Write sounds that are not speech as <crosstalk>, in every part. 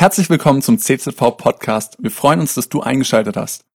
Herzlich willkommen zum CZV Podcast. Wir freuen uns, dass du eingeschaltet hast.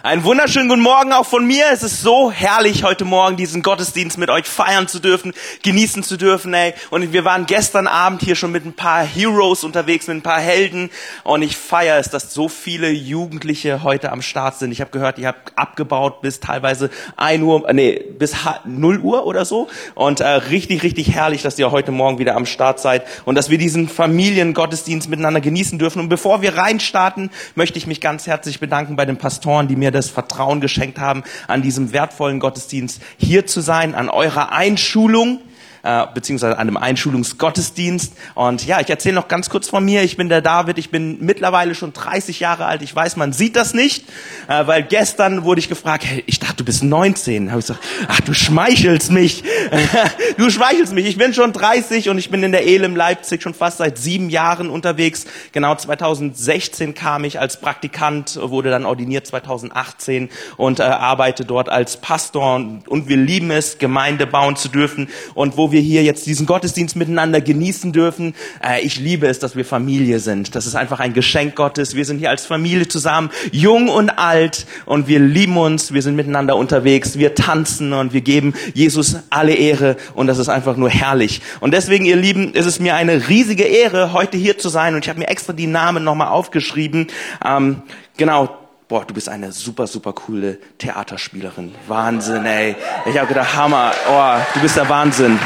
Einen wunderschönen guten Morgen auch von mir. Es ist so herrlich, heute Morgen diesen Gottesdienst mit euch feiern zu dürfen, genießen zu dürfen, ey. Und wir waren gestern Abend hier schon mit ein paar Heroes unterwegs, mit ein paar Helden. Und ich feiere es, dass so viele Jugendliche heute am Start sind. Ich habe gehört, ihr habt abgebaut bis teilweise ein Uhr, äh, nee, bis 0 Uhr oder so. Und äh, richtig, richtig herrlich, dass ihr heute Morgen wieder am Start seid und dass wir diesen Familiengottesdienst miteinander genießen dürfen. Und bevor wir reinstarten, möchte ich mich ganz herzlich bedanken bei den Pastoren, die mir mir das Vertrauen geschenkt haben, an diesem wertvollen Gottesdienst hier zu sein, an eurer Einschulung äh, beziehungsweise einem Einschulungsgottesdienst. Und ja, ich erzähle noch ganz kurz von mir. Ich bin der David, ich bin mittlerweile schon 30 Jahre alt. Ich weiß, man sieht das nicht, äh, weil gestern wurde ich gefragt, hey, ich dachte, du bist 19. Habe ich gesagt, ach, du schmeichelst mich. <laughs> du schmeichelst mich. Ich bin schon 30 und ich bin in der Elim Leipzig schon fast seit sieben Jahren unterwegs. Genau 2016 kam ich als Praktikant, wurde dann ordiniert 2018 und äh, arbeite dort als Pastor und, und wir lieben es, Gemeinde bauen zu dürfen und wo wir hier jetzt diesen Gottesdienst miteinander genießen dürfen. Äh, ich liebe es, dass wir Familie sind. Das ist einfach ein Geschenk Gottes. Wir sind hier als Familie zusammen, jung und alt und wir lieben uns. Wir sind miteinander unterwegs. Wir tanzen und wir geben Jesus alle Ehre und das ist einfach nur herrlich. Und deswegen, ihr Lieben, ist es mir eine riesige Ehre, heute hier zu sein und ich habe mir extra die Namen nochmal aufgeschrieben. Ähm, genau, boah, du bist eine super, super coole Theaterspielerin. Wahnsinn, ey. Ich habe gedacht, Hammer, oh, du bist der Wahnsinn.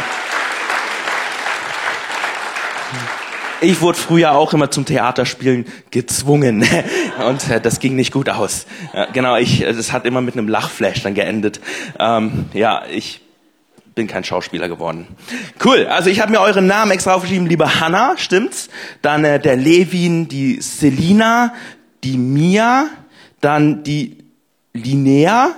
Ich wurde früher auch immer zum Theaterspielen gezwungen <laughs> und äh, das ging nicht gut aus. Äh, genau, ich, das hat immer mit einem Lachflash dann geendet. Ähm, ja, ich bin kein Schauspieler geworden. Cool, also ich habe mir euren Namen extra aufgeschrieben, liebe Hanna, stimmt's? Dann äh, der Levin, die Selina, die Mia, dann die Linnea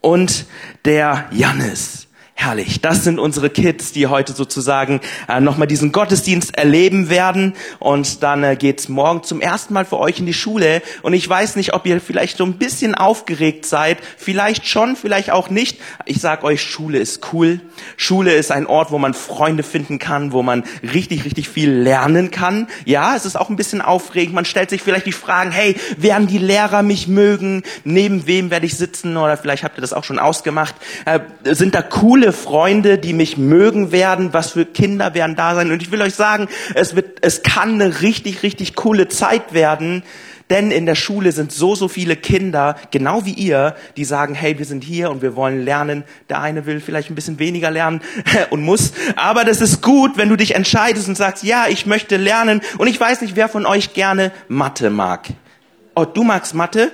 und der Jannis. Herrlich. Das sind unsere Kids, die heute sozusagen äh, nochmal diesen Gottesdienst erleben werden. Und dann äh, geht's morgen zum ersten Mal für euch in die Schule. Und ich weiß nicht, ob ihr vielleicht so ein bisschen aufgeregt seid. Vielleicht schon, vielleicht auch nicht. Ich sag euch, Schule ist cool. Schule ist ein Ort, wo man Freunde finden kann, wo man richtig, richtig viel lernen kann. Ja, es ist auch ein bisschen aufregend. Man stellt sich vielleicht die Fragen, hey, werden die Lehrer mich mögen? Neben wem werde ich sitzen? Oder vielleicht habt ihr das auch schon ausgemacht. Äh, sind da coole Freunde, die mich mögen werden, was für Kinder werden da sein. Und ich will euch sagen, es wird, es kann eine richtig, richtig coole Zeit werden. Denn in der Schule sind so, so viele Kinder, genau wie ihr, die sagen, hey, wir sind hier und wir wollen lernen. Der eine will vielleicht ein bisschen weniger lernen <laughs> und muss. Aber das ist gut, wenn du dich entscheidest und sagst, ja, ich möchte lernen. Und ich weiß nicht, wer von euch gerne Mathe mag. Oh, du magst Mathe?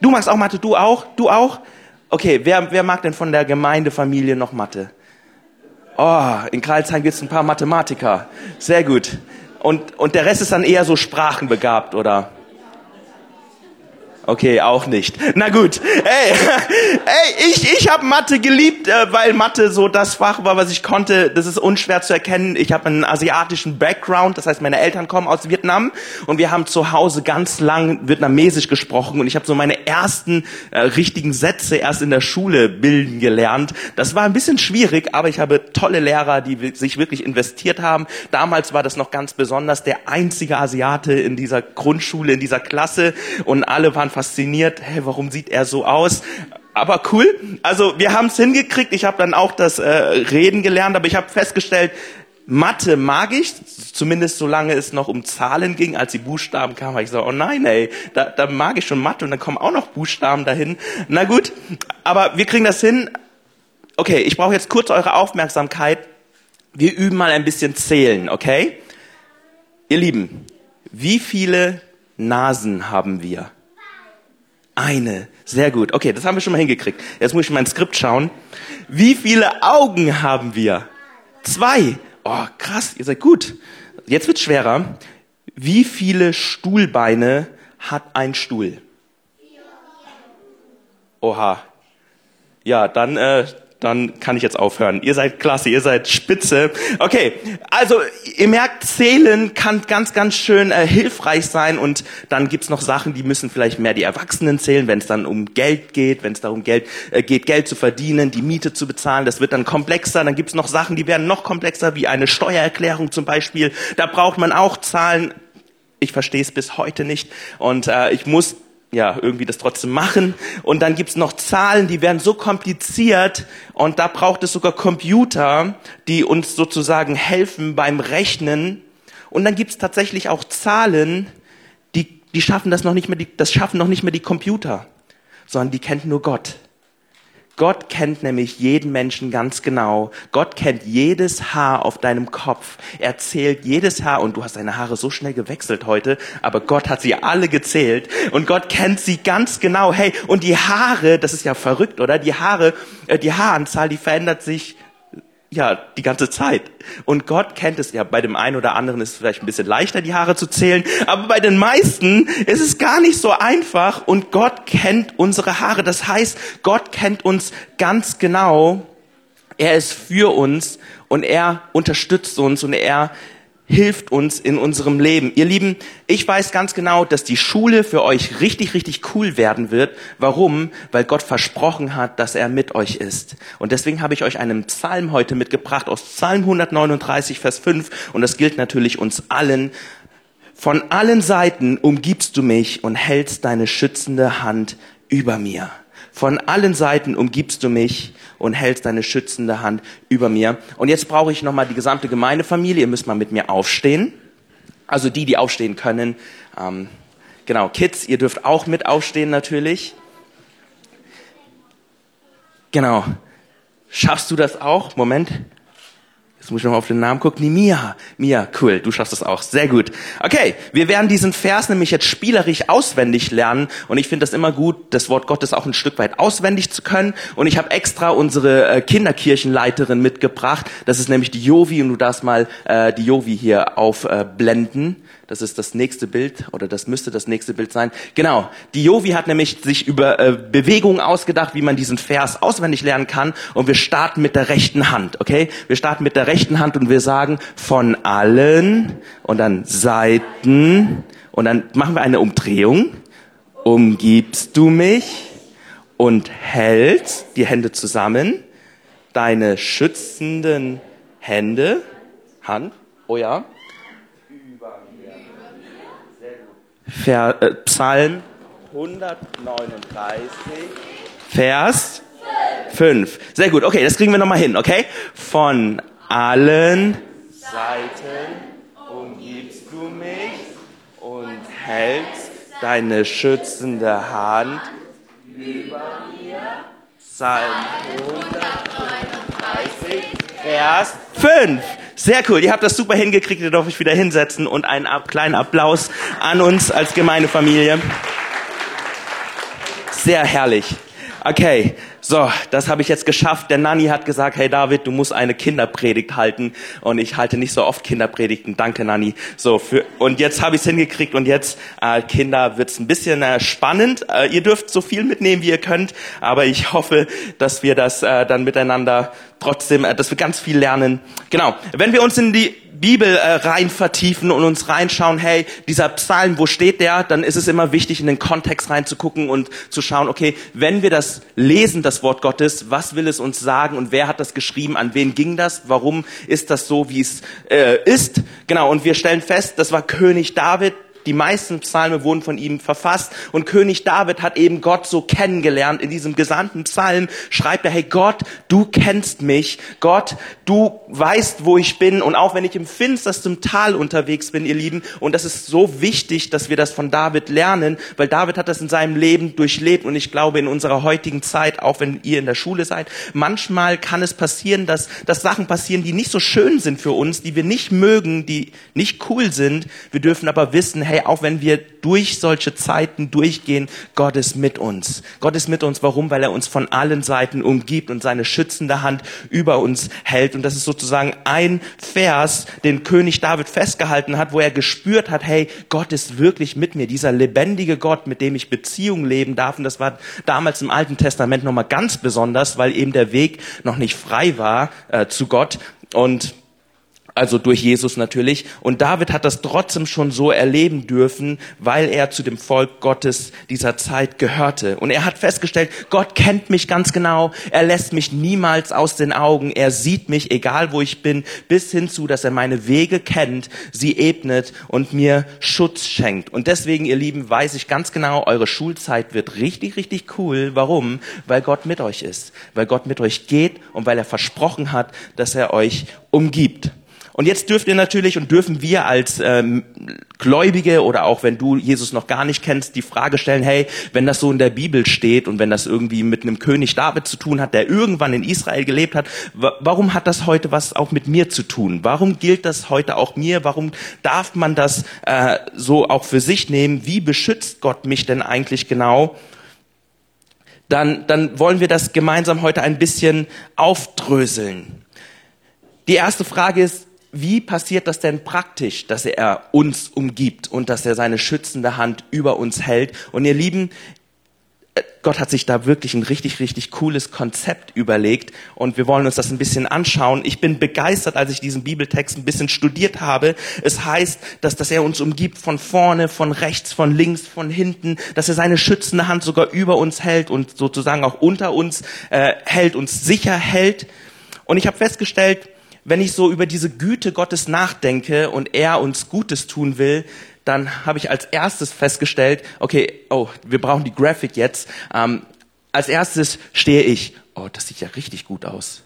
Du magst auch Mathe, du auch? Du auch? Okay, wer, wer mag denn von der Gemeindefamilie noch Mathe? Oh, in Karlsheim gibt es ein paar Mathematiker. Sehr gut. Und, und der Rest ist dann eher so sprachenbegabt, oder? Okay, auch nicht. Na gut. Ey, <laughs> ey ich, ich habe Mathe geliebt, äh, weil Mathe so das Fach war, was ich konnte. Das ist unschwer zu erkennen. Ich habe einen asiatischen Background, das heißt, meine Eltern kommen aus Vietnam und wir haben zu Hause ganz lang vietnamesisch gesprochen und ich habe so meine ersten äh, richtigen Sätze erst in der Schule bilden gelernt. Das war ein bisschen schwierig, aber ich habe tolle Lehrer, die sich wirklich investiert haben. Damals war das noch ganz besonders der einzige Asiate in dieser Grundschule, in dieser Klasse und alle waren fasziniert, hey, warum sieht er so aus? Aber cool. Also wir haben es hingekriegt. Ich habe dann auch das äh, Reden gelernt, aber ich habe festgestellt, Mathe mag ich, zumindest solange es noch um Zahlen ging, als die Buchstaben kamen, habe ich so, oh nein, ey, da, da mag ich schon Mathe und dann kommen auch noch Buchstaben dahin. Na gut, aber wir kriegen das hin. Okay, ich brauche jetzt kurz eure Aufmerksamkeit. Wir üben mal ein bisschen zählen, okay? Ihr Lieben, wie viele Nasen haben wir? Eine. Sehr gut. Okay, das haben wir schon mal hingekriegt. Jetzt muss ich mein Skript schauen. Wie viele Augen haben wir? Zwei. Oh, krass, ihr seid gut. Jetzt wird's schwerer. Wie viele Stuhlbeine hat ein Stuhl? Oha. Ja, dann äh, dann kann ich jetzt aufhören. Ihr seid klasse, ihr seid spitze. Okay, also ihr merkt, zählen kann ganz, ganz schön äh, hilfreich sein und dann gibt's noch Sachen, die müssen vielleicht mehr die Erwachsenen zählen, wenn es dann um Geld geht, wenn es darum Geld, äh, geht, Geld zu verdienen, die Miete zu bezahlen, das wird dann komplexer. Dann gibt's noch Sachen, die werden noch komplexer, wie eine Steuererklärung zum Beispiel. Da braucht man auch Zahlen ich verstehe es bis heute nicht und äh, ich muss ja, irgendwie das trotzdem machen. Und dann gibt's noch Zahlen, die werden so kompliziert und da braucht es sogar Computer, die uns sozusagen helfen beim Rechnen. Und dann gibt's tatsächlich auch Zahlen, die, die schaffen das noch nicht mehr, die, das schaffen noch nicht mehr die Computer, sondern die kennt nur Gott. Gott kennt nämlich jeden Menschen ganz genau. Gott kennt jedes Haar auf deinem Kopf. Er zählt jedes Haar und du hast deine Haare so schnell gewechselt heute, aber Gott hat sie alle gezählt und Gott kennt sie ganz genau. Hey, und die Haare, das ist ja verrückt, oder? Die Haare, äh, die Haaranzahl, die verändert sich ja, die ganze Zeit. Und Gott kennt es ja. Bei dem einen oder anderen ist es vielleicht ein bisschen leichter, die Haare zu zählen. Aber bei den meisten ist es gar nicht so einfach. Und Gott kennt unsere Haare. Das heißt, Gott kennt uns ganz genau. Er ist für uns und er unterstützt uns und er hilft uns in unserem Leben. Ihr Lieben, ich weiß ganz genau, dass die Schule für euch richtig, richtig cool werden wird. Warum? Weil Gott versprochen hat, dass er mit euch ist. Und deswegen habe ich euch einen Psalm heute mitgebracht aus Psalm 139, Vers 5. Und das gilt natürlich uns allen. Von allen Seiten umgibst du mich und hältst deine schützende Hand über mir. Von allen Seiten umgibst du mich und hältst deine schützende Hand über mir. Und jetzt brauche ich nochmal die gesamte Gemeindefamilie. Ihr müsst mal mit mir aufstehen. Also die, die aufstehen können. Ähm, genau, Kids, ihr dürft auch mit aufstehen natürlich. Genau. Schaffst du das auch? Moment. Jetzt muss ich noch auf den Namen gucken. Mia. Mia, cool, du schaffst das auch. Sehr gut. Okay, wir werden diesen Vers nämlich jetzt spielerisch auswendig lernen. Und ich finde das immer gut, das Wort Gottes auch ein Stück weit auswendig zu können. Und ich habe extra unsere äh, Kinderkirchenleiterin mitgebracht. Das ist nämlich die Jovi. Und du darfst mal äh, die Jovi hier aufblenden. Äh, das ist das nächste Bild oder das müsste das nächste Bild sein. Genau. Die Jovi hat nämlich sich über äh, Bewegungen ausgedacht, wie man diesen Vers auswendig lernen kann. Und wir starten mit der rechten Hand, okay? Wir starten mit der rechten Hand und wir sagen von allen und dann Seiten und dann machen wir eine Umdrehung. Umgibst du mich und hältst die Hände zusammen, deine schützenden Hände, Hand, oh ja, Ver, äh, Psalm 139, Vers 5. Sehr gut, okay, das kriegen wir nochmal hin, okay? Von allen Seiten umgibst du mich und hältst deine schützende Hand über mir. Psalm 139, Vers 5. Sehr cool, ihr habt das super hingekriegt, ihr dürft euch wieder hinsetzen und einen kleinen Applaus an uns als Gemeindefamilie. Sehr herrlich. Okay, so, das habe ich jetzt geschafft. Der Nanny hat gesagt, hey David, du musst eine Kinderpredigt halten. Und ich halte nicht so oft Kinderpredigten. Danke, Nanny. So, für, und jetzt habe ich es hingekriegt. Und jetzt, äh, Kinder, wird's ein bisschen äh, spannend. Äh, ihr dürft so viel mitnehmen, wie ihr könnt. Aber ich hoffe, dass wir das äh, dann miteinander trotzdem, äh, dass wir ganz viel lernen. Genau. Wenn wir uns in die Bibel äh, rein vertiefen und uns reinschauen, hey, dieser Psalm, wo steht der? Dann ist es immer wichtig, in den Kontext reinzugucken und zu schauen, okay, wenn wir das lesen, das Wort Gottes, was will es uns sagen und wer hat das geschrieben, an wen ging das, warum ist das so, wie es äh, ist? Genau, und wir stellen fest, das war König David, die meisten Psalme wurden von ihm verfasst und König David hat eben Gott so kennengelernt. In diesem gesamten Psalm schreibt er, hey Gott, du kennst mich. Gott, du weißt, wo ich bin. Und auch wenn ich im finstersten Tal unterwegs bin, ihr Lieben, und das ist so wichtig, dass wir das von David lernen, weil David hat das in seinem Leben durchlebt. Und ich glaube, in unserer heutigen Zeit, auch wenn ihr in der Schule seid, manchmal kann es passieren, dass, dass Sachen passieren, die nicht so schön sind für uns, die wir nicht mögen, die nicht cool sind. Wir dürfen aber wissen, hey, auch wenn wir durch solche Zeiten durchgehen, Gott ist mit uns. Gott ist mit uns. Warum? Weil er uns von allen Seiten umgibt und seine schützende Hand über uns hält. Und das ist sozusagen ein Vers, den König David festgehalten hat, wo er gespürt hat, hey, Gott ist wirklich mit mir. Dieser lebendige Gott, mit dem ich Beziehung leben darf. Und das war damals im Alten Testament nochmal ganz besonders, weil eben der Weg noch nicht frei war äh, zu Gott. Und also durch Jesus natürlich. Und David hat das trotzdem schon so erleben dürfen, weil er zu dem Volk Gottes dieser Zeit gehörte. Und er hat festgestellt, Gott kennt mich ganz genau. Er lässt mich niemals aus den Augen. Er sieht mich, egal wo ich bin, bis hinzu, dass er meine Wege kennt, sie ebnet und mir Schutz schenkt. Und deswegen, ihr Lieben, weiß ich ganz genau, eure Schulzeit wird richtig, richtig cool. Warum? Weil Gott mit euch ist. Weil Gott mit euch geht und weil er versprochen hat, dass er euch umgibt. Und jetzt dürft ihr natürlich und dürfen wir als ähm, Gläubige oder auch wenn du Jesus noch gar nicht kennst, die Frage stellen, hey, wenn das so in der Bibel steht und wenn das irgendwie mit einem König David zu tun hat, der irgendwann in Israel gelebt hat, warum hat das heute was auch mit mir zu tun? Warum gilt das heute auch mir? Warum darf man das äh, so auch für sich nehmen? Wie beschützt Gott mich denn eigentlich genau? Dann, dann wollen wir das gemeinsam heute ein bisschen aufdröseln. Die erste Frage ist, wie passiert das denn praktisch, dass er uns umgibt und dass er seine schützende Hand über uns hält? Und ihr Lieben, äh, Gott hat sich da wirklich ein richtig, richtig cooles Konzept überlegt und wir wollen uns das ein bisschen anschauen. Ich bin begeistert, als ich diesen Bibeltext ein bisschen studiert habe. Es heißt, dass, dass er uns umgibt von vorne, von rechts, von links, von hinten, dass er seine schützende Hand sogar über uns hält und sozusagen auch unter uns äh, hält, uns sicher hält. Und ich habe festgestellt, wenn ich so über diese Güte Gottes nachdenke und er uns Gutes tun will, dann habe ich als erstes festgestellt, okay, oh, wir brauchen die Graphic jetzt. Ähm, als erstes stehe ich, oh, das sieht ja richtig gut aus.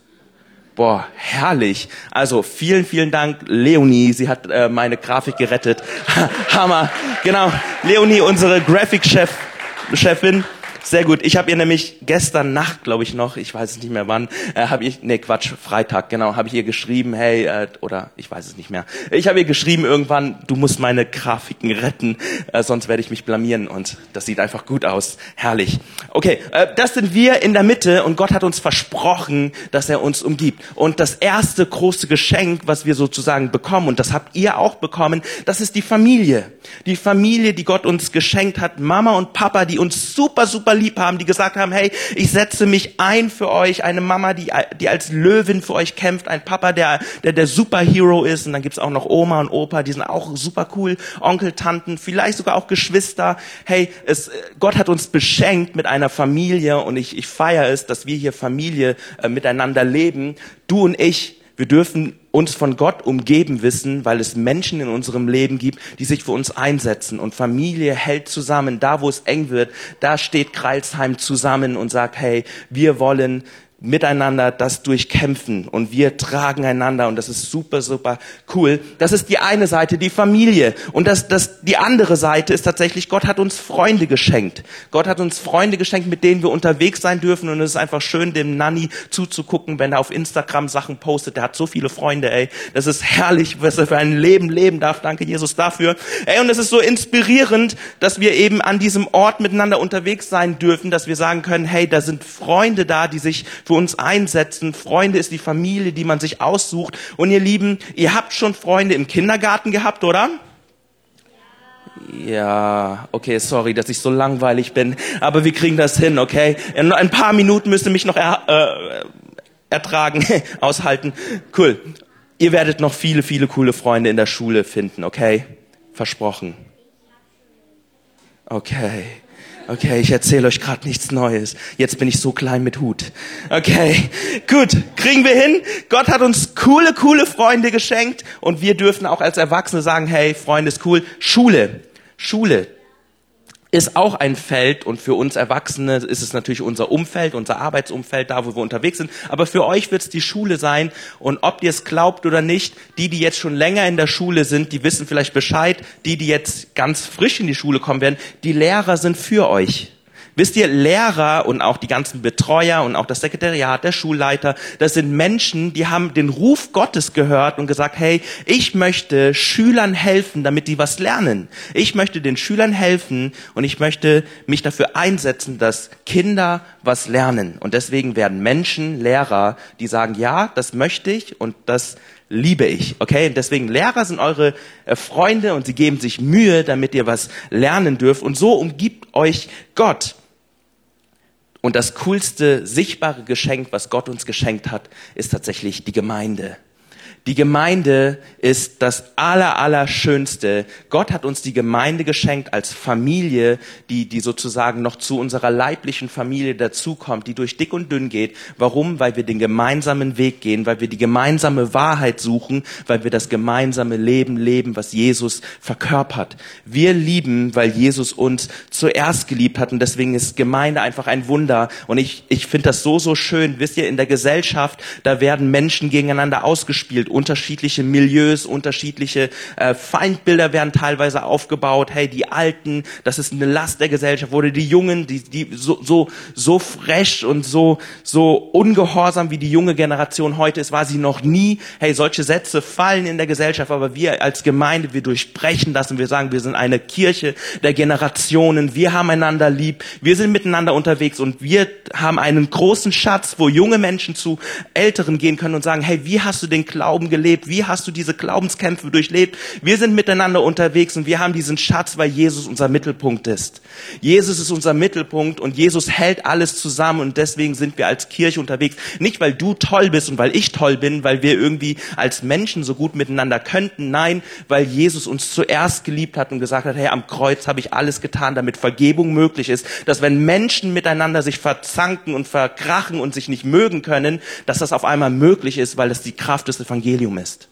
Boah, herrlich. Also vielen, vielen Dank, Leonie. Sie hat äh, meine Grafik gerettet. <laughs> Hammer. Genau, Leonie, unsere Graphic-Chefin. Sehr gut. Ich habe ihr nämlich gestern Nacht, glaube ich noch, ich weiß es nicht mehr wann, äh, habe ich, nee Quatsch, Freitag, genau, habe ich ihr geschrieben, hey, äh, oder ich weiß es nicht mehr. Ich habe ihr geschrieben irgendwann, du musst meine Grafiken retten, äh, sonst werde ich mich blamieren und das sieht einfach gut aus. Herrlich. Okay, äh, das sind wir in der Mitte und Gott hat uns versprochen, dass er uns umgibt. Und das erste große Geschenk, was wir sozusagen bekommen, und das habt ihr auch bekommen, das ist die Familie. Die Familie, die Gott uns geschenkt hat, Mama und Papa, die uns super, super super lieb haben, die gesagt haben, hey, ich setze mich ein für euch, eine Mama, die, die als Löwin für euch kämpft, ein Papa, der der, der Superhero ist und dann gibt's auch noch Oma und Opa, die sind auch super cool, Onkel, Tanten, vielleicht sogar auch Geschwister. Hey, es, Gott hat uns beschenkt mit einer Familie und ich, ich feiere es, dass wir hier Familie äh, miteinander leben. Du und ich, wir dürfen uns von Gott umgeben wissen, weil es Menschen in unserem Leben gibt, die sich für uns einsetzen. Und Familie hält zusammen. Da, wo es eng wird, da steht Kreilsheim zusammen und sagt, hey, wir wollen miteinander das durchkämpfen und wir tragen einander und das ist super, super cool. Das ist die eine Seite, die Familie. Und das, das, die andere Seite ist tatsächlich, Gott hat uns Freunde geschenkt. Gott hat uns Freunde geschenkt, mit denen wir unterwegs sein dürfen und es ist einfach schön, dem Nanny zuzugucken, wenn er auf Instagram Sachen postet. Der hat so viele Freunde, ey. Das ist herrlich, was er für ein Leben leben darf. Danke, Jesus, dafür. Ey, und es ist so inspirierend, dass wir eben an diesem Ort miteinander unterwegs sein dürfen, dass wir sagen können, hey, da sind Freunde da, die sich für uns einsetzen. Freunde ist die Familie, die man sich aussucht. Und ihr Lieben, ihr habt schon Freunde im Kindergarten gehabt, oder? Ja, okay, sorry, dass ich so langweilig bin, aber wir kriegen das hin, okay? In ein paar Minuten müsst ihr mich noch er, äh, ertragen, <laughs> aushalten. Cool. Ihr werdet noch viele, viele coole Freunde in der Schule finden, okay? Versprochen. Okay. Okay, ich erzähle euch gerade nichts Neues. Jetzt bin ich so klein mit Hut. Okay, gut, kriegen wir hin. Gott hat uns coole, coole Freunde geschenkt und wir dürfen auch als Erwachsene sagen, hey, Freunde ist cool. Schule, Schule, ist auch ein Feld und für uns Erwachsene ist es natürlich unser Umfeld, unser Arbeitsumfeld, da wo wir unterwegs sind. Aber für euch wird es die Schule sein und ob ihr es glaubt oder nicht, die, die jetzt schon länger in der Schule sind, die wissen vielleicht Bescheid. Die, die jetzt ganz frisch in die Schule kommen werden, die Lehrer sind für euch. Wisst ihr, Lehrer und auch die ganzen Betreuer und auch das Sekretariat, der Schulleiter, das sind Menschen, die haben den Ruf Gottes gehört und gesagt, hey, ich möchte Schülern helfen, damit die was lernen. Ich möchte den Schülern helfen und ich möchte mich dafür einsetzen, dass Kinder was lernen. Und deswegen werden Menschen, Lehrer, die sagen, ja, das möchte ich und das liebe ich. Okay? Und deswegen Lehrer sind eure äh, Freunde und sie geben sich Mühe, damit ihr was lernen dürft. Und so umgibt euch Gott. Und das coolste sichtbare Geschenk, was Gott uns geschenkt hat, ist tatsächlich die Gemeinde. Die Gemeinde ist das aller, allerschönste. Gott hat uns die Gemeinde geschenkt als Familie, die, die sozusagen noch zu unserer leiblichen Familie dazukommt, die durch dick und dünn geht. Warum? Weil wir den gemeinsamen Weg gehen, weil wir die gemeinsame Wahrheit suchen, weil wir das gemeinsame Leben leben, was Jesus verkörpert. Wir lieben, weil Jesus uns zuerst geliebt hat und deswegen ist Gemeinde einfach ein Wunder. Und ich, ich finde das so, so schön. Wisst ihr, in der Gesellschaft, da werden Menschen gegeneinander ausgespielt unterschiedliche Milieus, unterschiedliche äh, Feindbilder werden teilweise aufgebaut. Hey, die Alten, das ist eine Last der Gesellschaft. Wurde die Jungen, die, die so, so, so fresh und so, so ungehorsam wie die junge Generation heute ist, war sie noch nie. Hey, solche Sätze fallen in der Gesellschaft, aber wir als Gemeinde, wir durchbrechen das und wir sagen, wir sind eine Kirche der Generationen. Wir haben einander lieb. Wir sind miteinander unterwegs und wir haben einen großen Schatz, wo junge Menschen zu Älteren gehen können und sagen, hey, wie hast du den Glauben Glauben gelebt? Wie hast du diese Glaubenskämpfe durchlebt? Wir sind miteinander unterwegs und wir haben diesen Schatz, weil Jesus unser Mittelpunkt ist. Jesus ist unser Mittelpunkt und Jesus hält alles zusammen und deswegen sind wir als Kirche unterwegs. Nicht, weil du toll bist und weil ich toll bin, weil wir irgendwie als Menschen so gut miteinander könnten. Nein, weil Jesus uns zuerst geliebt hat und gesagt hat, hey, am Kreuz habe ich alles getan, damit Vergebung möglich ist. Dass wenn Menschen miteinander sich verzanken und verkrachen und sich nicht mögen können, dass das auf einmal möglich ist, weil es die Kraft des Evangeliums Evangelium ist.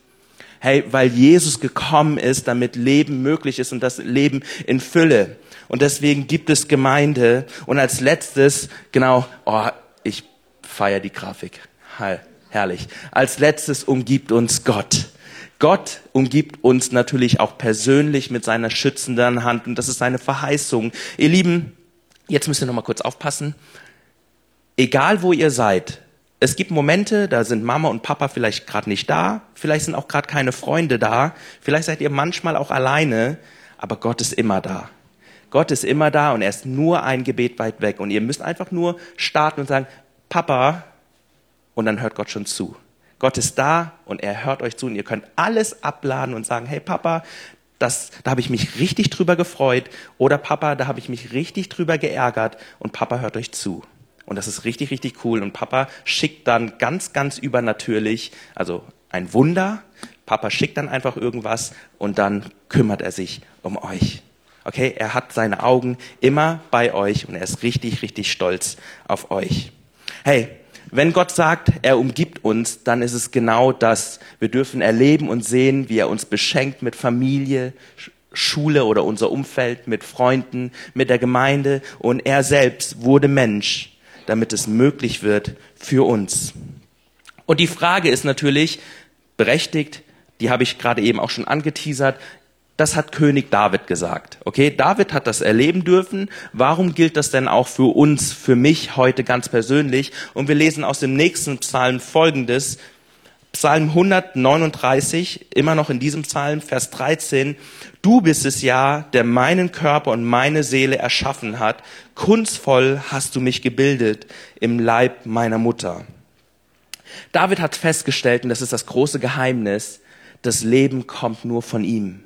Hey, weil Jesus gekommen ist, damit Leben möglich ist und das Leben in Fülle. Und deswegen gibt es Gemeinde. Und als letztes, genau, oh, ich feiere die Grafik. Herrlich. Als letztes umgibt uns Gott. Gott umgibt uns natürlich auch persönlich mit seiner schützenden Hand und das ist seine Verheißung. Ihr Lieben, jetzt müsst ihr noch mal kurz aufpassen. Egal wo ihr seid, es gibt Momente, da sind Mama und Papa vielleicht gerade nicht da, vielleicht sind auch gerade keine Freunde da, vielleicht seid ihr manchmal auch alleine, aber Gott ist immer da. Gott ist immer da und er ist nur ein Gebet weit weg und ihr müsst einfach nur starten und sagen, Papa, und dann hört Gott schon zu. Gott ist da und er hört euch zu und ihr könnt alles abladen und sagen, hey Papa, das, da habe ich mich richtig drüber gefreut oder Papa, da habe ich mich richtig drüber geärgert und Papa hört euch zu. Und das ist richtig, richtig cool. Und Papa schickt dann ganz, ganz übernatürlich, also ein Wunder. Papa schickt dann einfach irgendwas und dann kümmert er sich um euch. Okay, er hat seine Augen immer bei euch und er ist richtig, richtig stolz auf euch. Hey, wenn Gott sagt, er umgibt uns, dann ist es genau das. Wir dürfen erleben und sehen, wie er uns beschenkt mit Familie, Schule oder unser Umfeld, mit Freunden, mit der Gemeinde und er selbst wurde Mensch damit es möglich wird für uns. Und die Frage ist natürlich berechtigt, die habe ich gerade eben auch schon angeteasert. Das hat König David gesagt. Okay, David hat das erleben dürfen. Warum gilt das denn auch für uns, für mich heute ganz persönlich? Und wir lesen aus dem nächsten Psalm folgendes. Psalm 139, immer noch in diesem Psalm, Vers 13. Du bist es ja, der meinen Körper und meine Seele erschaffen hat. Kunstvoll hast du mich gebildet im Leib meiner Mutter. David hat festgestellt, und das ist das große Geheimnis, das Leben kommt nur von ihm.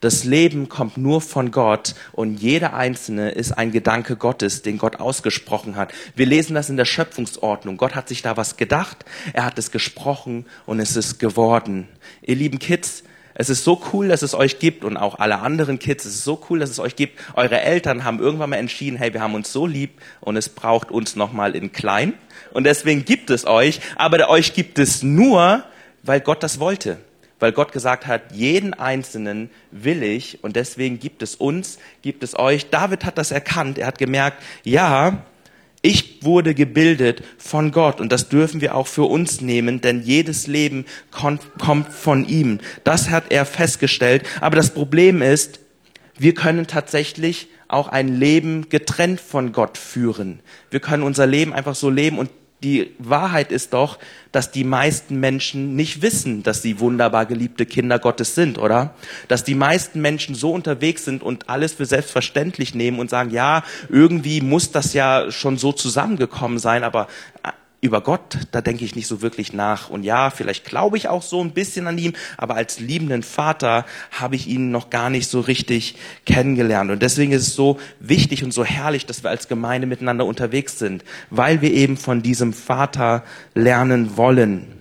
Das Leben kommt nur von Gott und jeder Einzelne ist ein Gedanke Gottes, den Gott ausgesprochen hat. Wir lesen das in der Schöpfungsordnung. Gott hat sich da was gedacht, er hat es gesprochen und es ist geworden. Ihr lieben Kids, es ist so cool, dass es euch gibt und auch alle anderen Kids, es ist so cool, dass es euch gibt. Eure Eltern haben irgendwann mal entschieden, hey, wir haben uns so lieb und es braucht uns nochmal in klein und deswegen gibt es euch, aber euch gibt es nur, weil Gott das wollte weil Gott gesagt hat, jeden Einzelnen will ich und deswegen gibt es uns, gibt es euch. David hat das erkannt, er hat gemerkt, ja, ich wurde gebildet von Gott und das dürfen wir auch für uns nehmen, denn jedes Leben kommt von ihm. Das hat er festgestellt. Aber das Problem ist, wir können tatsächlich auch ein Leben getrennt von Gott führen. Wir können unser Leben einfach so leben und die Wahrheit ist doch, dass die meisten Menschen nicht wissen, dass sie wunderbar geliebte Kinder Gottes sind, oder? Dass die meisten Menschen so unterwegs sind und alles für selbstverständlich nehmen und sagen, ja, irgendwie muss das ja schon so zusammengekommen sein, aber über Gott, da denke ich nicht so wirklich nach. Und ja, vielleicht glaube ich auch so ein bisschen an ihm, aber als liebenden Vater habe ich ihn noch gar nicht so richtig kennengelernt. Und deswegen ist es so wichtig und so herrlich, dass wir als Gemeinde miteinander unterwegs sind, weil wir eben von diesem Vater lernen wollen.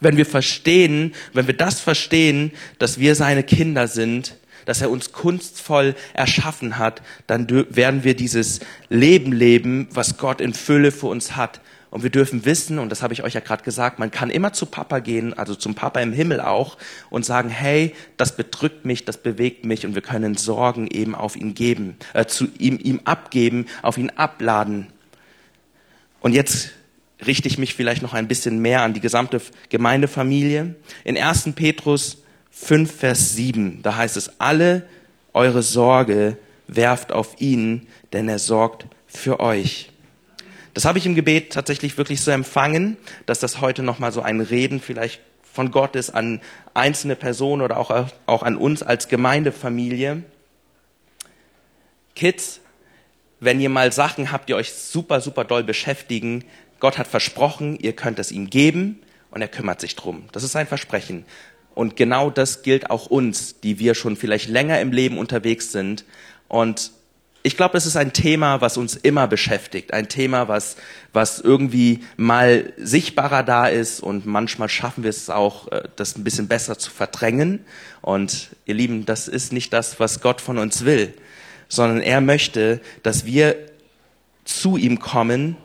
wenn wir verstehen, wenn wir das verstehen, dass wir seine Kinder sind, dass er uns kunstvoll erschaffen hat, dann werden wir dieses Leben leben, was Gott in Fülle für uns hat. Und wir dürfen wissen, und das habe ich euch ja gerade gesagt, man kann immer zu Papa gehen, also zum Papa im Himmel auch, und sagen, hey, das bedrückt mich, das bewegt mich, und wir können Sorgen eben auf ihn geben, äh, zu ihm, ihm abgeben, auf ihn abladen. Und jetzt richte ich mich vielleicht noch ein bisschen mehr an die gesamte Gemeindefamilie. In 1. Petrus 5, Vers 7, da heißt es, alle eure Sorge werft auf ihn, denn er sorgt für euch. Das habe ich im Gebet tatsächlich wirklich so empfangen, dass das heute nochmal so ein Reden vielleicht von Gott ist an einzelne Personen oder auch, auch an uns als Gemeindefamilie. Kids, wenn ihr mal Sachen habt, die euch super, super doll beschäftigen, Gott hat versprochen, ihr könnt es ihm geben und er kümmert sich drum. Das ist sein Versprechen. Und genau das gilt auch uns, die wir schon vielleicht länger im Leben unterwegs sind. Und ich glaube, das ist ein Thema, was uns immer beschäftigt. Ein Thema, was, was irgendwie mal sichtbarer da ist und manchmal schaffen wir es auch, äh, das ein bisschen besser zu verdrängen. Und ihr Lieben, das ist nicht das, was Gott von uns will, sondern er möchte, dass wir zu ihm kommen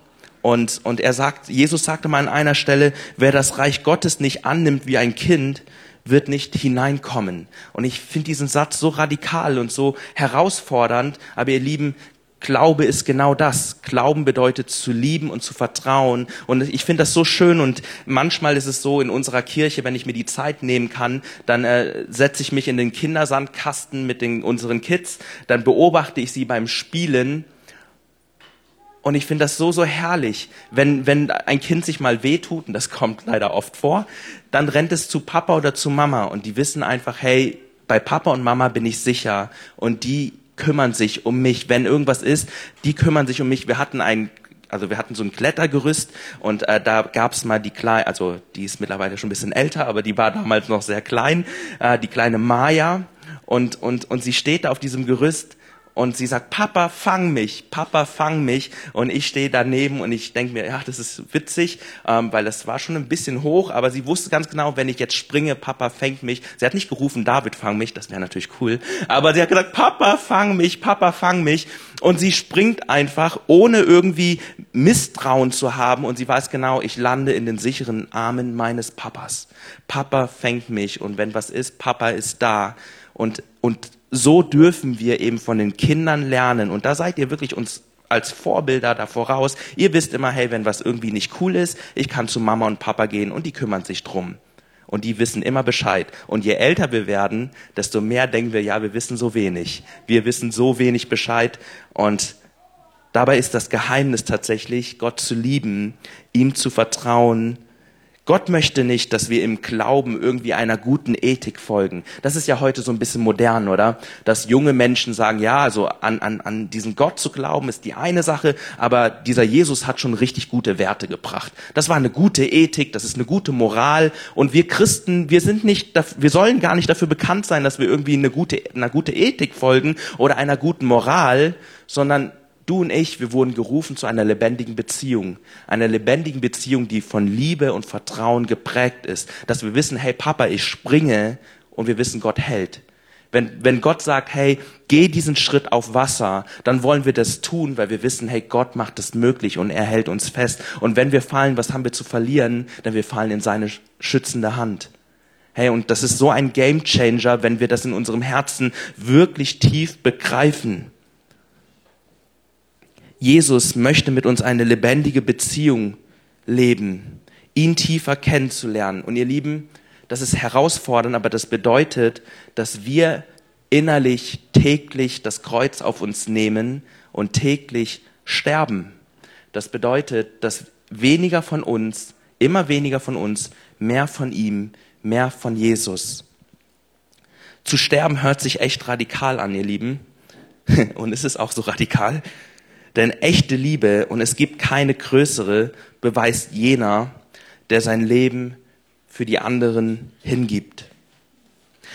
und, und er sagt, Jesus sagte mal an einer Stelle, wer das Reich Gottes nicht annimmt wie ein Kind, wird nicht hineinkommen. Und ich finde diesen Satz so radikal und so herausfordernd, aber ihr Lieben, Glaube ist genau das. Glauben bedeutet zu lieben und zu vertrauen. Und ich finde das so schön. Und manchmal ist es so in unserer Kirche, wenn ich mir die Zeit nehmen kann, dann äh, setze ich mich in den Kindersandkasten mit den, unseren Kids, dann beobachte ich sie beim Spielen und ich finde das so, so herrlich, wenn, wenn ein Kind sich mal wehtut, und das kommt leider oft vor, dann rennt es zu Papa oder zu Mama und die wissen einfach, hey, bei Papa und Mama bin ich sicher und die kümmern sich um mich. Wenn irgendwas ist, die kümmern sich um mich. Wir hatten ein also wir hatten so ein Klettergerüst und äh, da gab's mal die kleine, also die ist mittlerweile schon ein bisschen älter, aber die war damals noch sehr klein, äh, die kleine Maya und und und sie steht da auf diesem Gerüst und sie sagt, Papa, fang mich, Papa, fang mich. Und ich stehe daneben und ich denke mir, ja, das ist witzig, ähm, weil das war schon ein bisschen hoch, aber sie wusste ganz genau, wenn ich jetzt springe, Papa fängt mich. Sie hat nicht gerufen, David, fang mich, das wäre natürlich cool. Aber sie hat gesagt, Papa, fang mich, Papa, fang mich. Und sie springt einfach, ohne irgendwie Misstrauen zu haben. Und sie weiß genau, ich lande in den sicheren Armen meines Papas. Papa fängt mich. Und wenn was ist, Papa ist da. Und, und so dürfen wir eben von den Kindern lernen. Und da seid ihr wirklich uns als Vorbilder da voraus. Ihr wisst immer, hey, wenn was irgendwie nicht cool ist, ich kann zu Mama und Papa gehen und die kümmern sich drum. Und die wissen immer Bescheid. Und je älter wir werden, desto mehr denken wir, ja, wir wissen so wenig. Wir wissen so wenig Bescheid. Und dabei ist das Geheimnis tatsächlich, Gott zu lieben, ihm zu vertrauen, Gott möchte nicht, dass wir im Glauben irgendwie einer guten Ethik folgen. Das ist ja heute so ein bisschen modern, oder? Dass junge Menschen sagen, ja, also an, an, an diesen Gott zu glauben ist die eine Sache, aber dieser Jesus hat schon richtig gute Werte gebracht. Das war eine gute Ethik, das ist eine gute Moral und wir Christen, wir sind nicht, wir sollen gar nicht dafür bekannt sein, dass wir irgendwie eine gute, einer gute Ethik folgen oder einer guten Moral, sondern Du und ich, wir wurden gerufen zu einer lebendigen Beziehung. Einer lebendigen Beziehung, die von Liebe und Vertrauen geprägt ist. Dass wir wissen, hey Papa, ich springe und wir wissen, Gott hält. Wenn, wenn Gott sagt, hey, geh diesen Schritt auf Wasser, dann wollen wir das tun, weil wir wissen, hey, Gott macht es möglich und er hält uns fest. Und wenn wir fallen, was haben wir zu verlieren? Denn wir fallen in seine schützende Hand. Hey, und das ist so ein Game Changer, wenn wir das in unserem Herzen wirklich tief begreifen. Jesus möchte mit uns eine lebendige Beziehung leben, ihn tiefer kennenzulernen. Und ihr Lieben, das ist herausfordernd, aber das bedeutet, dass wir innerlich täglich das Kreuz auf uns nehmen und täglich sterben. Das bedeutet, dass weniger von uns, immer weniger von uns, mehr von ihm, mehr von Jesus. Zu sterben hört sich echt radikal an, ihr Lieben. <laughs> Und es ist auch so radikal. Denn echte Liebe, und es gibt keine größere, beweist jener, der sein Leben für die anderen hingibt.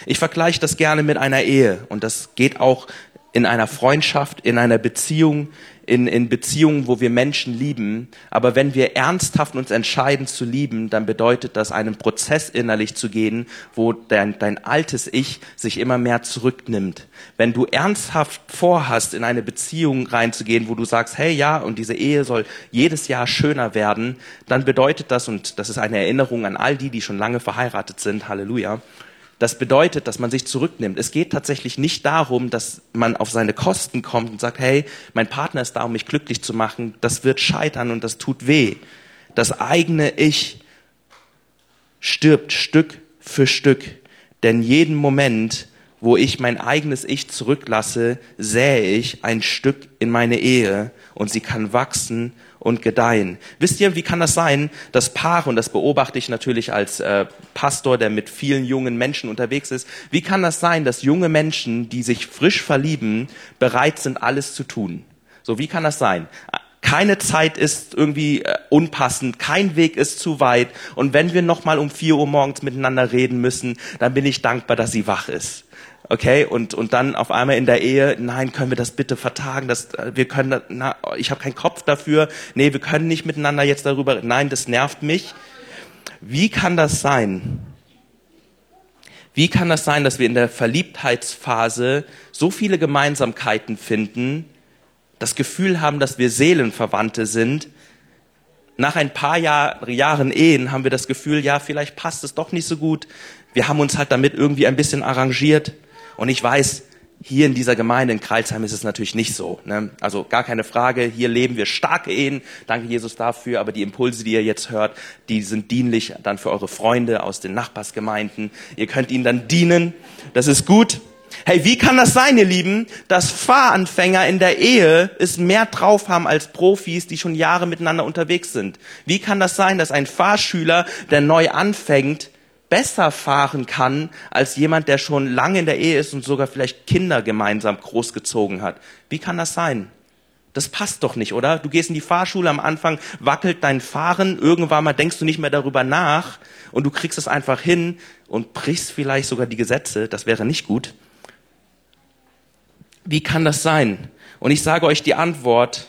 Ich vergleiche das gerne mit einer Ehe und das geht auch in einer Freundschaft, in einer Beziehung, in, in Beziehungen, wo wir Menschen lieben. Aber wenn wir ernsthaft uns entscheiden zu lieben, dann bedeutet das, einen Prozess innerlich zu gehen, wo dein, dein altes Ich sich immer mehr zurücknimmt. Wenn du ernsthaft vorhast, in eine Beziehung reinzugehen, wo du sagst, hey ja, und diese Ehe soll jedes Jahr schöner werden, dann bedeutet das, und das ist eine Erinnerung an all die, die schon lange verheiratet sind, Halleluja, das bedeutet, dass man sich zurücknimmt. Es geht tatsächlich nicht darum, dass man auf seine Kosten kommt und sagt, hey, mein Partner ist da, um mich glücklich zu machen. Das wird scheitern und das tut weh. Das eigene Ich stirbt Stück für Stück. Denn jeden Moment, wo ich mein eigenes Ich zurücklasse, sähe ich ein Stück in meine Ehe und sie kann wachsen und gedeihen. Wisst ihr, wie kann das sein, dass Paare, und das beobachte ich natürlich als äh, Pastor, der mit vielen jungen Menschen unterwegs ist, wie kann das sein, dass junge Menschen, die sich frisch verlieben, bereit sind, alles zu tun? So, wie kann das sein? Keine Zeit ist irgendwie äh, unpassend, kein Weg ist zu weit. Und wenn wir noch mal um vier Uhr morgens miteinander reden müssen, dann bin ich dankbar, dass sie wach ist okay, und, und dann auf einmal in der Ehe, nein, können wir das bitte vertagen, das, äh, wir können, na, ich habe keinen Kopf dafür, nee, wir können nicht miteinander jetzt darüber, nein, das nervt mich. Wie kann das sein? Wie kann das sein, dass wir in der Verliebtheitsphase so viele Gemeinsamkeiten finden, das Gefühl haben, dass wir Seelenverwandte sind, nach ein paar Jahr, Jahren Ehen haben wir das Gefühl, ja, vielleicht passt es doch nicht so gut. Wir haben uns halt damit irgendwie ein bisschen arrangiert. Und ich weiß, hier in dieser Gemeinde in Kreilsheim ist es natürlich nicht so. Ne? Also gar keine Frage, hier leben wir starke Ehen. Danke Jesus dafür. Aber die Impulse, die ihr jetzt hört, die sind dienlich dann für eure Freunde aus den Nachbarsgemeinden. Ihr könnt ihnen dann dienen. Das ist gut. Hey, wie kann das sein, ihr Lieben, dass Fahranfänger in der Ehe es mehr drauf haben als Profis, die schon Jahre miteinander unterwegs sind? Wie kann das sein, dass ein Fahrschüler, der neu anfängt, besser fahren kann als jemand, der schon lange in der Ehe ist und sogar vielleicht Kinder gemeinsam großgezogen hat. Wie kann das sein? Das passt doch nicht, oder? Du gehst in die Fahrschule, am Anfang wackelt dein Fahren, irgendwann mal denkst du nicht mehr darüber nach und du kriegst es einfach hin und brichst vielleicht sogar die Gesetze, das wäre nicht gut. Wie kann das sein? Und ich sage euch die Antwort,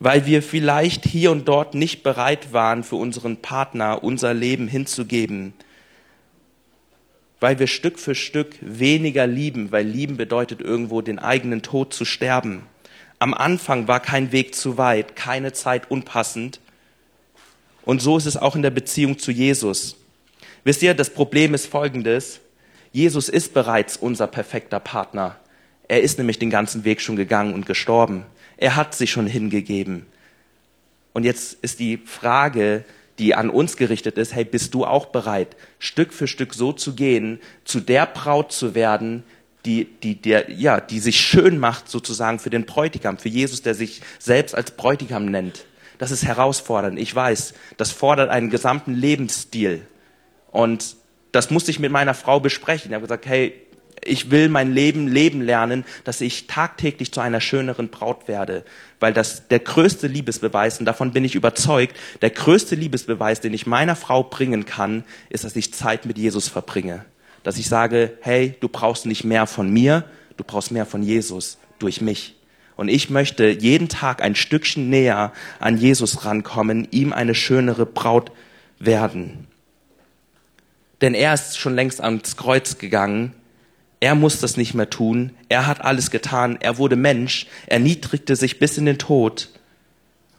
weil wir vielleicht hier und dort nicht bereit waren, für unseren Partner unser Leben hinzugeben, weil wir Stück für Stück weniger lieben, weil lieben bedeutet irgendwo den eigenen Tod zu sterben. Am Anfang war kein Weg zu weit, keine Zeit unpassend. Und so ist es auch in der Beziehung zu Jesus. Wisst ihr, das Problem ist folgendes. Jesus ist bereits unser perfekter Partner. Er ist nämlich den ganzen Weg schon gegangen und gestorben. Er hat sich schon hingegeben. Und jetzt ist die Frage, die an uns gerichtet ist, hey, bist du auch bereit, Stück für Stück so zu gehen, zu der Braut zu werden, die, die, der, ja, die sich schön macht sozusagen für den Bräutigam, für Jesus, der sich selbst als Bräutigam nennt. Das ist herausfordernd. Ich weiß, das fordert einen gesamten Lebensstil. Und das musste ich mit meiner Frau besprechen. Ich habe gesagt, hey, ich will mein Leben leben lernen, dass ich tagtäglich zu einer schöneren Braut werde, weil das der größte Liebesbeweis, und davon bin ich überzeugt, der größte Liebesbeweis, den ich meiner Frau bringen kann, ist, dass ich Zeit mit Jesus verbringe. Dass ich sage, hey, du brauchst nicht mehr von mir, du brauchst mehr von Jesus durch mich. Und ich möchte jeden Tag ein Stückchen näher an Jesus rankommen, ihm eine schönere Braut werden. Denn er ist schon längst ans Kreuz gegangen, er muss das nicht mehr tun. Er hat alles getan. Er wurde Mensch. Er niedrigte sich bis in den Tod.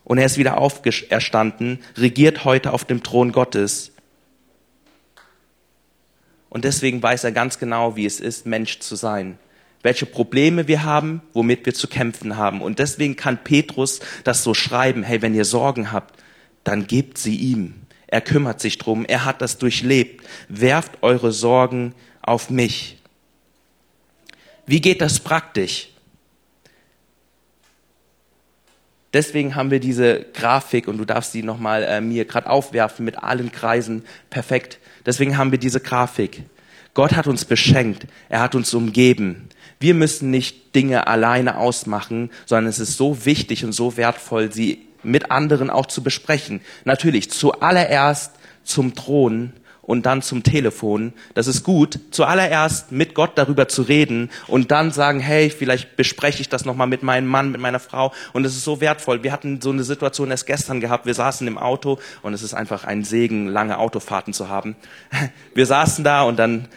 Und er ist wieder auferstanden, regiert heute auf dem Thron Gottes. Und deswegen weiß er ganz genau, wie es ist, Mensch zu sein. Welche Probleme wir haben, womit wir zu kämpfen haben. Und deswegen kann Petrus das so schreiben, hey, wenn ihr Sorgen habt, dann gebt sie ihm. Er kümmert sich drum. Er hat das durchlebt. Werft eure Sorgen auf mich. Wie geht das praktisch? Deswegen haben wir diese Grafik und du darfst sie nochmal äh, mir gerade aufwerfen mit allen Kreisen. Perfekt. Deswegen haben wir diese Grafik. Gott hat uns beschenkt. Er hat uns umgeben. Wir müssen nicht Dinge alleine ausmachen, sondern es ist so wichtig und so wertvoll, sie mit anderen auch zu besprechen. Natürlich zuallererst zum Thron und dann zum Telefon. Das ist gut, zuallererst mit Gott darüber zu reden und dann sagen, hey, vielleicht bespreche ich das nochmal mit meinem Mann, mit meiner Frau und es ist so wertvoll. Wir hatten so eine Situation erst gestern gehabt, wir saßen im Auto und es ist einfach ein Segen, lange Autofahrten zu haben. <laughs> Wir saßen da und dann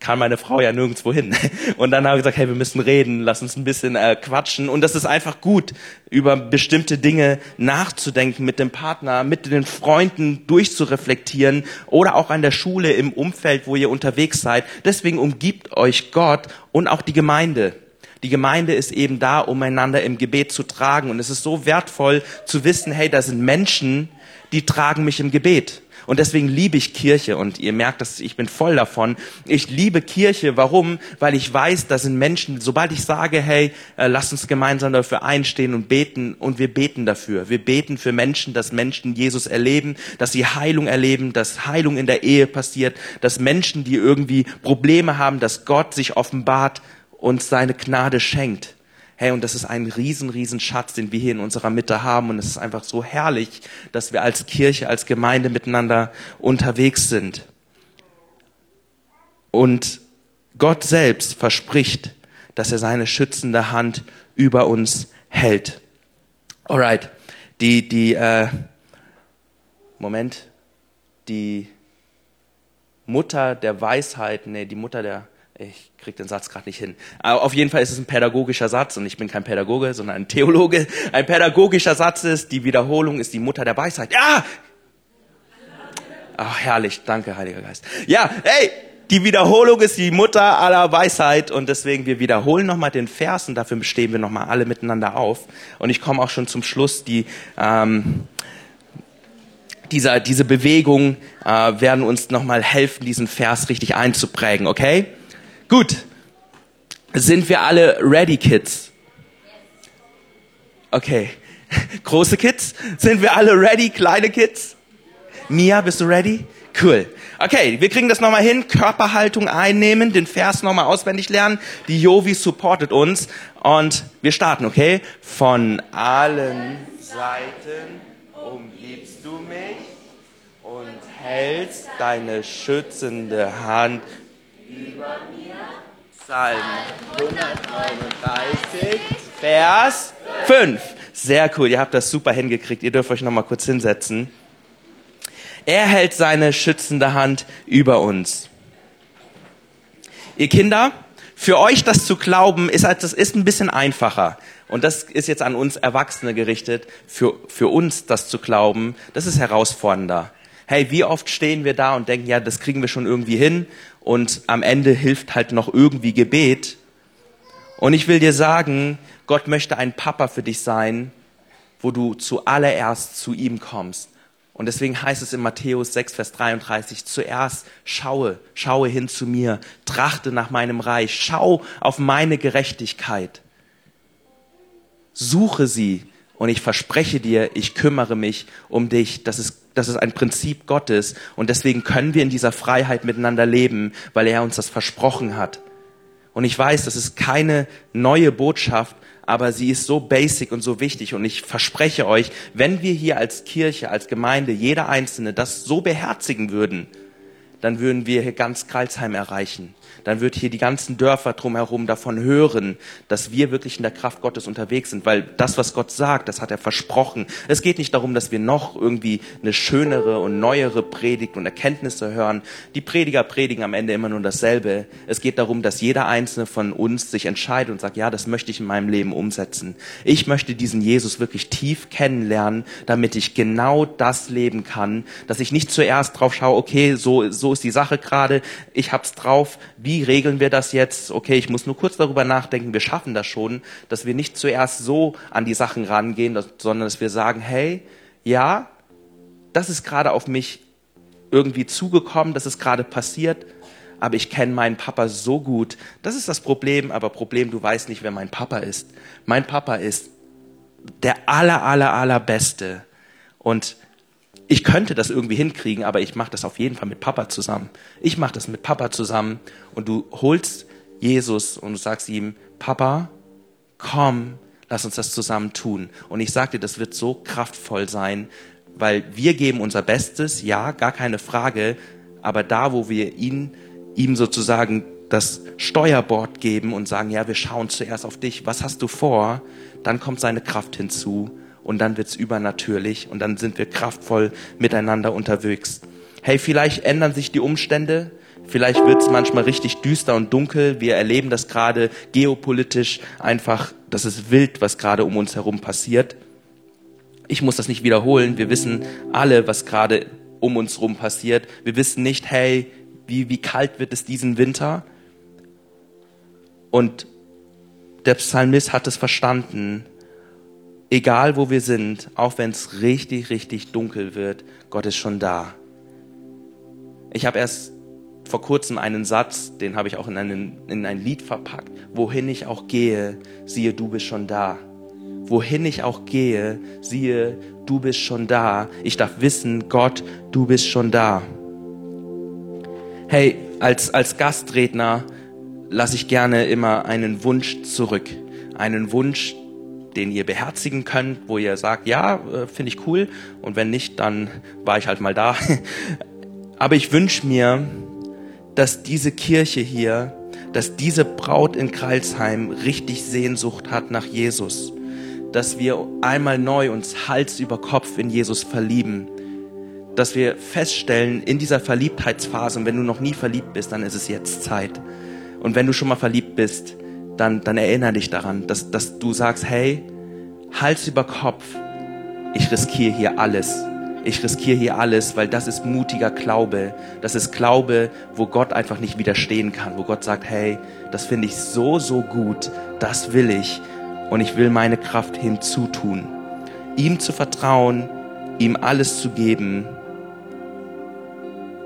kann meine Frau ja nirgendwo hin. <laughs> Und dann habe ich gesagt, hey, wir müssen reden, lass uns ein bisschen äh, quatschen. Und das ist einfach gut, über bestimmte Dinge nachzudenken, mit dem Partner, mit den Freunden durchzureflektieren oder auch an der Schule, im Umfeld, wo ihr unterwegs seid. Deswegen umgibt euch Gott und auch die Gemeinde. Die Gemeinde ist eben da, um einander im Gebet zu tragen. Und es ist so wertvoll zu wissen, hey, da sind Menschen, die tragen mich im Gebet. Und deswegen liebe ich Kirche und ihr merkt, dass ich bin voll davon. Ich liebe Kirche. Warum? Weil ich weiß, da sind Menschen, sobald ich sage, hey, äh, lass uns gemeinsam dafür einstehen und beten und wir beten dafür. Wir beten für Menschen, dass Menschen Jesus erleben, dass sie Heilung erleben, dass Heilung in der Ehe passiert, dass Menschen, die irgendwie Probleme haben, dass Gott sich offenbart und seine Gnade schenkt. Hey, und das ist ein riesen, riesen Schatz, den wir hier in unserer Mitte haben. Und es ist einfach so herrlich, dass wir als Kirche, als Gemeinde miteinander unterwegs sind. Und Gott selbst verspricht, dass er seine schützende Hand über uns hält. Alright, die, die, äh, Moment, die Mutter der Weisheit, nee, die Mutter der, ich kriege den Satz gerade nicht hin. Aber auf jeden Fall ist es ein pädagogischer Satz und ich bin kein Pädagoge, sondern ein Theologe. Ein pädagogischer Satz ist, die Wiederholung ist die Mutter der Weisheit. Ja! Ach, herrlich. Danke, Heiliger Geist. Ja, hey, die Wiederholung ist die Mutter aller Weisheit und deswegen wir wiederholen nochmal den Vers und dafür stehen wir nochmal alle miteinander auf. Und ich komme auch schon zum Schluss, die, ähm, dieser, diese Bewegung äh, werden uns nochmal helfen, diesen Vers richtig einzuprägen, okay? Gut. Sind wir alle ready, Kids? Okay. <laughs> Große Kids? Sind wir alle ready, kleine Kids? Mia, bist du ready? Cool. Okay, wir kriegen das nochmal hin. Körperhaltung einnehmen, den Vers nochmal auswendig lernen. Die Jovi supportet uns und wir starten, okay? Von allen Seiten umgibst du mich und hältst deine schützende Hand über mir. Psalm 139, Vers 5. Sehr cool, ihr habt das super hingekriegt. Ihr dürft euch noch mal kurz hinsetzen. Er hält seine schützende Hand über uns. Ihr Kinder, für euch das zu glauben, ist, das ist ein bisschen einfacher. Und das ist jetzt an uns Erwachsene gerichtet. Für, für uns das zu glauben, das ist herausfordernder hey, wie oft stehen wir da und denken, ja, das kriegen wir schon irgendwie hin und am Ende hilft halt noch irgendwie Gebet. Und ich will dir sagen, Gott möchte ein Papa für dich sein, wo du zuallererst zu ihm kommst. Und deswegen heißt es in Matthäus 6, Vers 33, zuerst schaue, schaue hin zu mir, trachte nach meinem Reich, schau auf meine Gerechtigkeit. Suche sie und ich verspreche dir, ich kümmere mich um dich. Das ist das ist ein Prinzip Gottes und deswegen können wir in dieser Freiheit miteinander leben, weil er uns das versprochen hat. Und ich weiß, das ist keine neue Botschaft, aber sie ist so basic und so wichtig. Und ich verspreche euch, wenn wir hier als Kirche, als Gemeinde, jeder Einzelne das so beherzigen würden, dann würden wir hier ganz Kreilsheim erreichen dann wird hier die ganzen Dörfer drumherum davon hören, dass wir wirklich in der Kraft Gottes unterwegs sind, weil das, was Gott sagt, das hat er versprochen. Es geht nicht darum, dass wir noch irgendwie eine schönere und neuere Predigt und Erkenntnisse hören. Die Prediger predigen am Ende immer nur dasselbe. Es geht darum, dass jeder einzelne von uns sich entscheidet und sagt, ja, das möchte ich in meinem Leben umsetzen. Ich möchte diesen Jesus wirklich tief kennenlernen, damit ich genau das leben kann, dass ich nicht zuerst drauf schaue, okay, so, so ist die Sache gerade, ich hab's drauf, wie wie regeln wir das jetzt? Okay, ich muss nur kurz darüber nachdenken, wir schaffen das schon, dass wir nicht zuerst so an die Sachen rangehen, sondern dass wir sagen, hey, ja, das ist gerade auf mich irgendwie zugekommen, das ist gerade passiert, aber ich kenne meinen Papa so gut. Das ist das Problem, aber Problem, du weißt nicht, wer mein Papa ist. Mein Papa ist der aller, aller, allerbeste. Und ich könnte das irgendwie hinkriegen, aber ich mache das auf jeden Fall mit Papa zusammen. Ich mache das mit Papa zusammen und du holst Jesus und du sagst ihm, Papa, komm, lass uns das zusammen tun. Und ich sage dir, das wird so kraftvoll sein, Weil wir geben unser Bestes, ja, gar keine Frage, aber da, wo wir ihn, ihm sozusagen das Steuerbord geben und sagen, ja, wir schauen zuerst auf dich, was hast du vor, dann kommt seine Kraft hinzu und dann wird's übernatürlich und dann sind wir kraftvoll miteinander unterwegs. Hey, vielleicht ändern sich die Umstände, vielleicht wird's manchmal richtig düster und dunkel. Wir erleben das gerade geopolitisch einfach, das ist wild, was gerade um uns herum passiert. Ich muss das nicht wiederholen. Wir wissen alle, was gerade um uns herum passiert. Wir wissen nicht, hey, wie, wie kalt wird es diesen Winter? Und der Psalmist hat es verstanden. Egal wo wir sind, auch wenn es richtig, richtig dunkel wird, Gott ist schon da. Ich habe erst vor kurzem einen Satz, den habe ich auch in, einen, in ein Lied verpackt. Wohin ich auch gehe, siehe, du bist schon da. Wohin ich auch gehe, siehe, du bist schon da. Ich darf wissen, Gott, du bist schon da. Hey, als, als Gastredner lasse ich gerne immer einen Wunsch zurück. Einen Wunsch, den ihr beherzigen könnt, wo ihr sagt, ja, äh, finde ich cool. Und wenn nicht, dann war ich halt mal da. <laughs> Aber ich wünsche mir, dass diese Kirche hier, dass diese Braut in Kreilsheim richtig Sehnsucht hat nach Jesus. Dass wir einmal neu uns Hals über Kopf in Jesus verlieben. Dass wir feststellen, in dieser Verliebtheitsphase, und wenn du noch nie verliebt bist, dann ist es jetzt Zeit und wenn du schon mal verliebt bist, dann, dann erinnere dich daran, dass, dass du sagst, hey, Hals über Kopf, ich riskiere hier alles. Ich riskiere hier alles, weil das ist mutiger Glaube. Das ist Glaube, wo Gott einfach nicht widerstehen kann, wo Gott sagt, hey, das finde ich so, so gut, das will ich und ich will meine Kraft hinzutun. Ihm zu vertrauen, ihm alles zu geben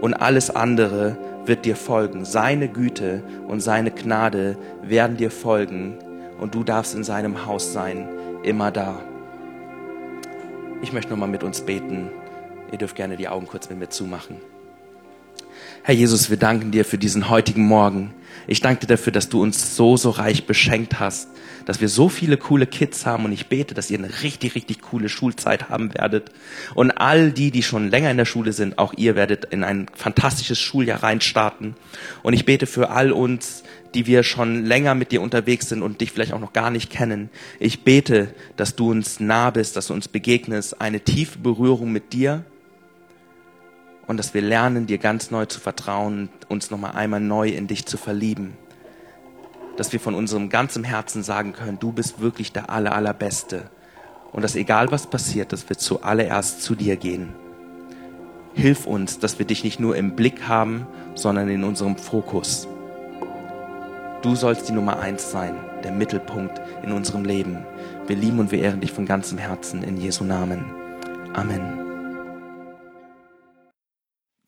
und alles andere wird dir folgen. Seine Güte und seine Gnade werden dir folgen und du darfst in seinem Haus sein, immer da. Ich möchte nochmal mit uns beten. Ihr dürft gerne die Augen kurz mit mir zumachen. Herr Jesus, wir danken dir für diesen heutigen Morgen. Ich danke dir dafür, dass du uns so, so reich beschenkt hast, dass wir so viele coole Kids haben und ich bete, dass ihr eine richtig, richtig coole Schulzeit haben werdet. Und all die, die schon länger in der Schule sind, auch ihr werdet in ein fantastisches Schuljahr reinstarten. Und ich bete für all uns, die wir schon länger mit dir unterwegs sind und dich vielleicht auch noch gar nicht kennen. Ich bete, dass du uns nah bist, dass du uns begegnest, eine tiefe Berührung mit dir und dass wir lernen, dir ganz neu zu vertrauen, uns nochmal einmal neu in dich zu verlieben. Dass wir von unserem ganzen Herzen sagen können, du bist wirklich der aller, allerbeste. Und dass egal was passiert, dass wir zuallererst zu dir gehen. Hilf uns, dass wir dich nicht nur im Blick haben, sondern in unserem Fokus. Du sollst die Nummer eins sein, der Mittelpunkt in unserem Leben. Wir lieben und wir ehren dich von ganzem Herzen in Jesu Namen. Amen.